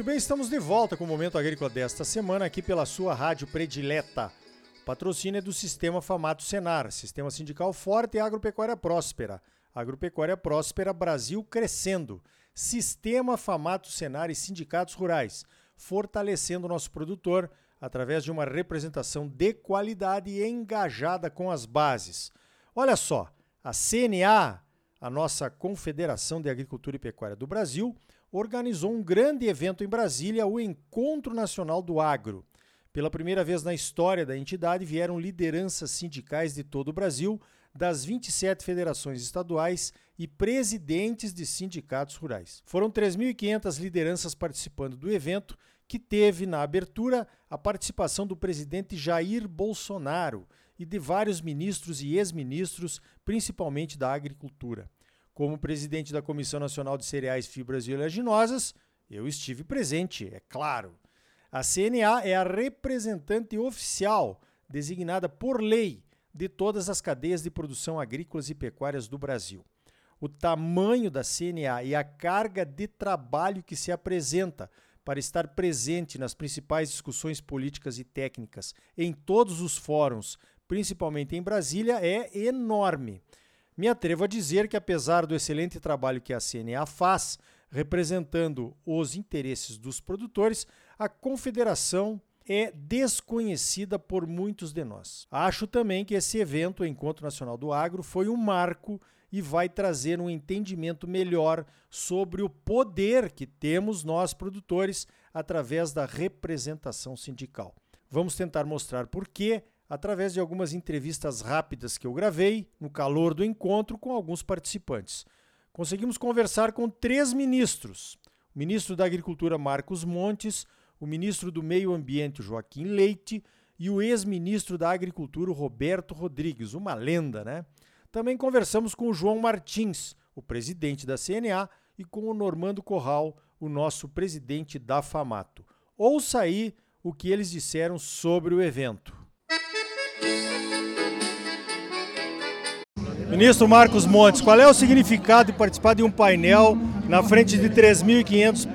Muito bem, estamos de volta com o Momento Agrícola desta semana aqui pela sua rádio predileta. O patrocínio é do Sistema Famato Senar, Sistema Sindical Forte e Agropecuária Próspera. Agropecuária Próspera Brasil crescendo. Sistema Famato Senar e Sindicatos Rurais, fortalecendo o nosso produtor através de uma representação de qualidade e engajada com as bases. Olha só, a CNA, a nossa Confederação de Agricultura e Pecuária do Brasil, organizou um grande evento em Brasília, o Encontro Nacional do Agro. Pela primeira vez na história da entidade, vieram lideranças sindicais de todo o Brasil, das 27 federações estaduais e presidentes de sindicatos rurais. Foram 3.500 lideranças participando do evento, que teve na abertura a participação do presidente Jair Bolsonaro e de vários ministros e ex-ministros, principalmente da agricultura. Como presidente da Comissão Nacional de Cereais, Fibras e Oleaginosas, eu estive presente, é claro. A CNA é a representante oficial, designada por lei, de todas as cadeias de produção agrícolas e pecuárias do Brasil. O tamanho da CNA e a carga de trabalho que se apresenta para estar presente nas principais discussões políticas e técnicas em todos os fóruns, principalmente em Brasília, é enorme. Me atrevo a dizer que, apesar do excelente trabalho que a CNA faz, representando os interesses dos produtores, a confederação é desconhecida por muitos de nós. Acho também que esse evento, o Encontro Nacional do Agro, foi um marco e vai trazer um entendimento melhor sobre o poder que temos nós produtores através da representação sindical. Vamos tentar mostrar por quê através de algumas entrevistas rápidas que eu gravei no calor do encontro com alguns participantes. Conseguimos conversar com três ministros: o ministro da Agricultura Marcos Montes, o ministro do Meio Ambiente Joaquim Leite e o ex-ministro da Agricultura Roberto Rodrigues, uma lenda, né? Também conversamos com o João Martins, o presidente da CNA, e com o Normando Corral, o nosso presidente da FAMATO. Ouça aí o que eles disseram sobre o evento. Ministro Marcos Montes, qual é o significado de participar de um painel na frente de 3.500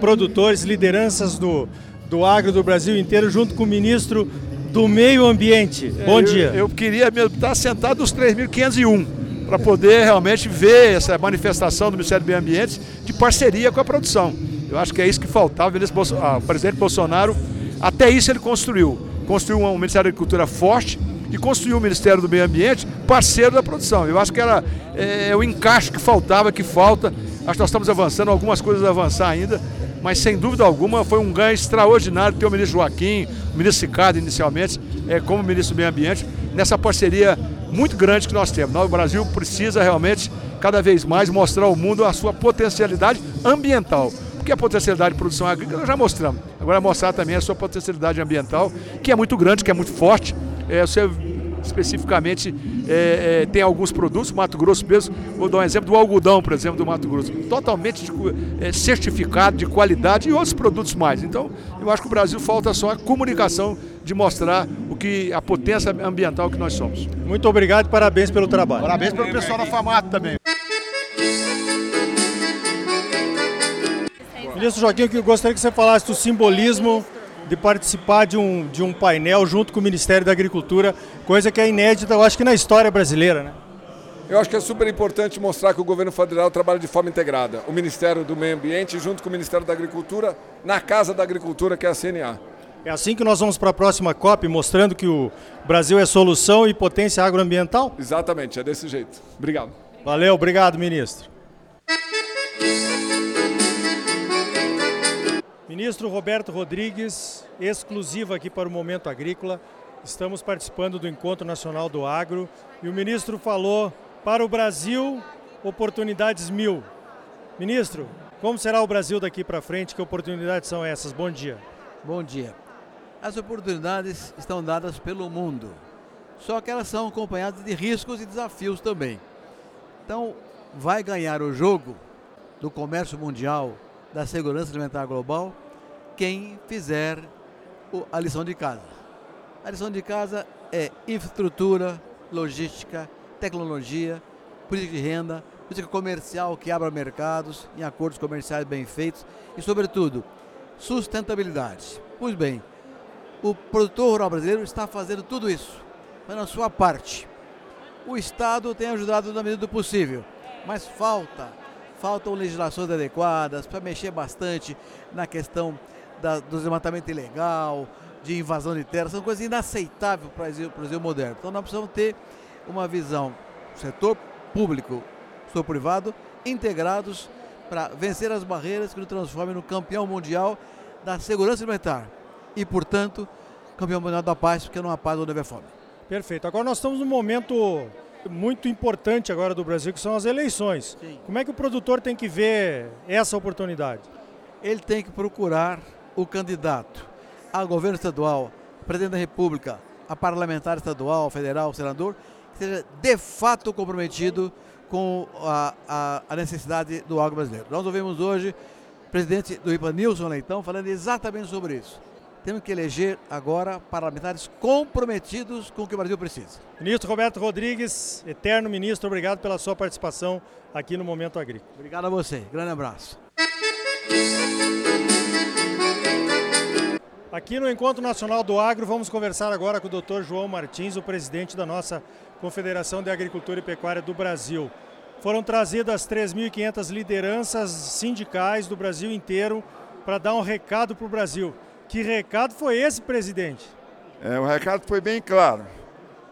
produtores, lideranças do, do agro do Brasil inteiro, junto com o ministro do Meio Ambiente. Bom eu, dia. Eu queria mesmo estar sentado nos 3.501 para poder realmente ver essa manifestação do Ministério do Meio Ambiente de parceria com a produção. Eu acho que é isso que faltava. Ah, o presidente Bolsonaro, até isso ele construiu. Construiu um Ministério da Agricultura forte e construiu o Ministério do Meio Ambiente parceiro da produção. Eu acho que era é, o encaixe que faltava, que falta. Acho que nós estamos avançando, algumas coisas a avançar ainda, mas sem dúvida alguma foi um ganho extraordinário ter o ministro Joaquim, o ministro Ricardo inicialmente, é, como ministro do Meio Ambiente, nessa parceria muito grande que nós temos. O Brasil precisa realmente, cada vez mais, mostrar ao mundo a sua potencialidade ambiental. Porque a potencialidade de produção agrícola já mostramos. Agora mostrar também a sua potencialidade ambiental, que é muito grande, que é muito forte. É, você especificamente é, é, tem alguns produtos, Mato Grosso mesmo, vou dar um exemplo do algodão, por exemplo, do Mato Grosso, totalmente de, é, certificado de qualidade e outros produtos mais. Então, eu acho que o Brasil falta só a comunicação de mostrar o que a potência ambiental que nós somos. Muito obrigado e parabéns pelo trabalho. Parabéns pelo pessoal da FAMAT também. Ministro Joaquim, eu gostaria que você falasse do simbolismo de participar de um, de um painel junto com o Ministério da Agricultura, coisa que é inédita, eu acho que na história brasileira, né? Eu acho que é super importante mostrar que o governo federal trabalha de forma integrada. O Ministério do Meio Ambiente junto com o Ministério da Agricultura, na Casa da Agricultura, que é a CNA. É assim que nós vamos para a próxima COP, mostrando que o Brasil é solução e potência agroambiental? Exatamente, é desse jeito. Obrigado. Valeu, obrigado, ministro. Ministro Roberto Rodrigues, exclusivo aqui para o Momento Agrícola. Estamos participando do Encontro Nacional do Agro e o ministro falou para o Brasil oportunidades mil. Ministro, como será o Brasil daqui para frente? Que oportunidades são essas? Bom dia. Bom dia. As oportunidades estão dadas pelo mundo, só que elas são acompanhadas de riscos e desafios também. Então, vai ganhar o jogo do comércio mundial, da segurança alimentar global, quem fizer a lição de casa. A lição de casa é infraestrutura, logística, tecnologia, política de renda, política comercial que abra mercados em acordos comerciais bem feitos e, sobretudo, sustentabilidade. Pois bem, o produtor rural brasileiro está fazendo tudo isso, fazendo a sua parte. O Estado tem ajudado na medida do possível, mas falta, faltam legislações adequadas para mexer bastante na questão da, do desmatamento ilegal, de invasão de terra, são coisas inaceitáveis para o Brasil moderno. Então nós precisamos ter uma visão, setor público, setor privado, integrados para vencer as barreiras que nos transformem no campeão mundial da segurança alimentar e, portanto, campeão mundial da paz, porque não há paz onde houver fome. Perfeito. Agora nós estamos num momento muito importante agora do Brasil, que são as eleições. Sim. Como é que o produtor tem que ver essa oportunidade? Ele tem que procurar o candidato a governo estadual, presidente da República, a parlamentar estadual, federal, senador, que seja de fato comprometido com a, a, a necessidade do agro brasileiro. Nós ouvimos hoje o presidente do IPA, Nilson Leitão, falando exatamente sobre isso. Temos que eleger agora parlamentares comprometidos com o que o Brasil precisa. Ministro Roberto Rodrigues, eterno ministro, obrigado pela sua participação aqui no Momento Agrícola. Obrigado a você. Grande abraço. Aqui no Encontro Nacional do Agro, vamos conversar agora com o Dr. João Martins, o presidente da nossa Confederação de Agricultura e Pecuária do Brasil. Foram trazidas 3.500 lideranças sindicais do Brasil inteiro para dar um recado para o Brasil. Que recado foi esse, presidente? É, o recado foi bem claro.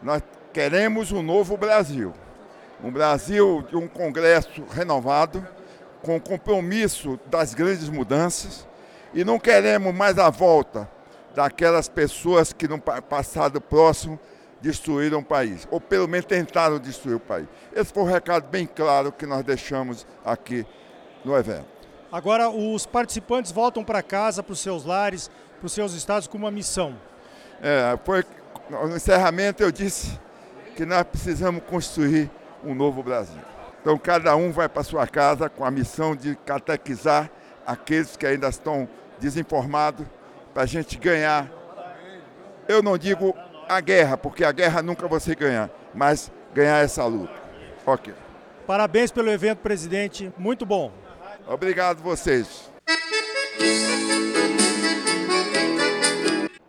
Nós queremos um novo Brasil. Um Brasil de um Congresso renovado, com compromisso das grandes mudanças, e não queremos mais a volta daquelas pessoas que no passado próximo destruíram o país, ou pelo menos tentaram destruir o país. Esse foi o recado bem claro que nós deixamos aqui no evento. Agora, os participantes voltam para casa, para os seus lares, para os seus estados com uma missão. É, foi, no encerramento eu disse que nós precisamos construir um novo Brasil. Então, cada um vai para sua casa com a missão de catequizar aqueles que ainda estão desinformados para a gente ganhar. Eu não digo a guerra, porque a guerra nunca você ganhar, mas ganhar essa luta. Ok. Parabéns pelo evento, presidente. Muito bom. Obrigado vocês.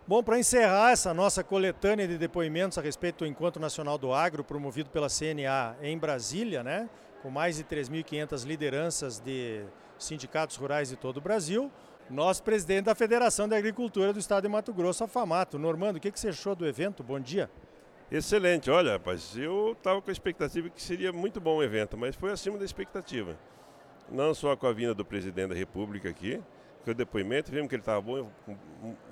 Bom, para encerrar essa nossa coletânea de depoimentos a respeito do Encontro Nacional do Agro, promovido pela CNA em Brasília, né, com mais de 3.500 lideranças de sindicatos rurais de todo o Brasil, nosso presidente da Federação de Agricultura do Estado de Mato Grosso, a FAMATO. Normando, o que, que você achou do evento? Bom dia. Excelente, olha, rapaz, eu estava com a expectativa que seria muito bom o evento, mas foi acima da expectativa. Não só com a vinda do presidente da República aqui, que o depoimento, vimos que ele estava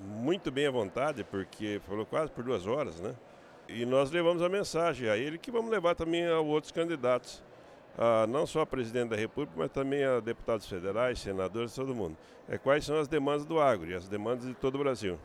muito bem à vontade, porque falou quase por duas horas, né? E nós levamos a mensagem a ele que vamos levar também a outros candidatos não só a presidente da República, mas também a deputados federais, senadores, todo mundo. É, quais são as demandas do agro e as demandas de todo o Brasil.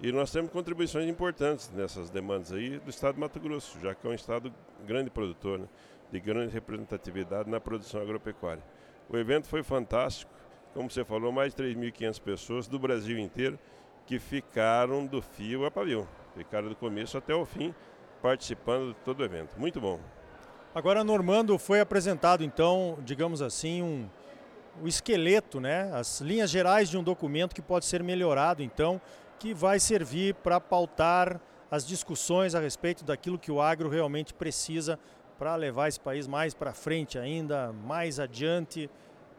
E nós temos contribuições importantes nessas demandas aí do estado de Mato Grosso, já que é um estado grande produtor, né, de grande representatividade na produção agropecuária. O evento foi fantástico, como você falou, mais de 3.500 pessoas do Brasil inteiro que ficaram do fio a pavio, ficaram do começo até o fim participando de todo o evento. Muito bom. Agora, Normando, foi apresentado, então, digamos assim, um, o esqueleto, né? as linhas gerais de um documento que pode ser melhorado, então, que vai servir para pautar as discussões a respeito daquilo que o agro realmente precisa para levar esse país mais para frente ainda, mais adiante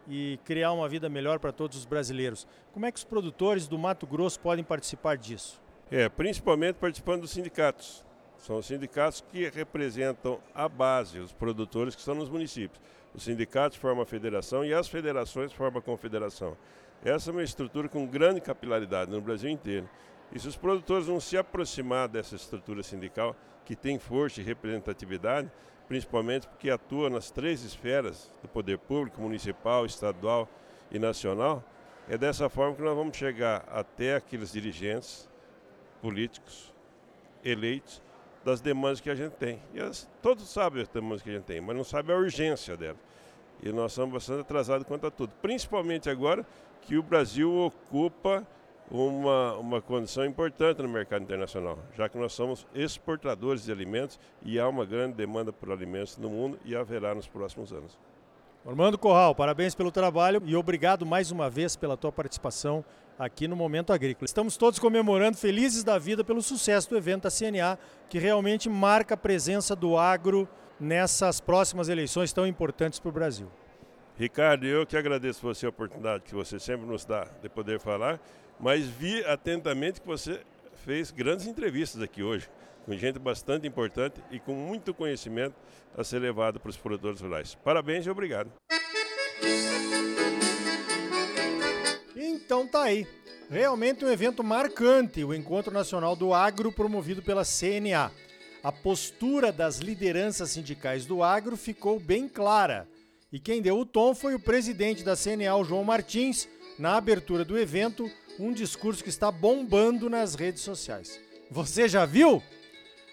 e criar uma vida melhor para todos os brasileiros. Como é que os produtores do Mato Grosso podem participar disso? É, principalmente participando dos sindicatos. São os sindicatos que representam a base, os produtores que estão nos municípios. Os sindicatos formam a federação e as federações formam a confederação. Essa é uma estrutura com grande capilaridade no Brasil inteiro. E se os produtores não se aproximar dessa estrutura sindical, que tem força e representatividade, principalmente porque atua nas três esferas do poder público, municipal, estadual e nacional, é dessa forma que nós vamos chegar até aqueles dirigentes políticos eleitos das demandas que a gente tem. E as, todos sabem as demandas que a gente tem, mas não sabem a urgência delas. E nós somos bastante atrasados quanto a tudo. Principalmente agora que o Brasil ocupa uma, uma condição importante no mercado internacional, já que nós somos exportadores de alimentos e há uma grande demanda por alimentos no mundo e haverá nos próximos anos. Armando Corral, parabéns pelo trabalho e obrigado mais uma vez pela tua participação aqui no Momento Agrícola. Estamos todos comemorando, felizes da vida, pelo sucesso do evento da CNA, que realmente marca a presença do agro nessas próximas eleições tão importantes para o Brasil. Ricardo, eu que agradeço você a oportunidade que você sempre nos dá de poder falar, mas vi atentamente que você fez grandes entrevistas aqui hoje, com gente bastante importante e com muito conhecimento a ser levado para os produtores rurais. Parabéns e obrigado. Então tá aí. Realmente um evento marcante, o Encontro Nacional do Agro promovido pela CNA. A postura das lideranças sindicais do agro ficou bem clara. E quem deu o tom foi o presidente da CNA, João Martins, na abertura do evento, um discurso que está bombando nas redes sociais. Você já viu?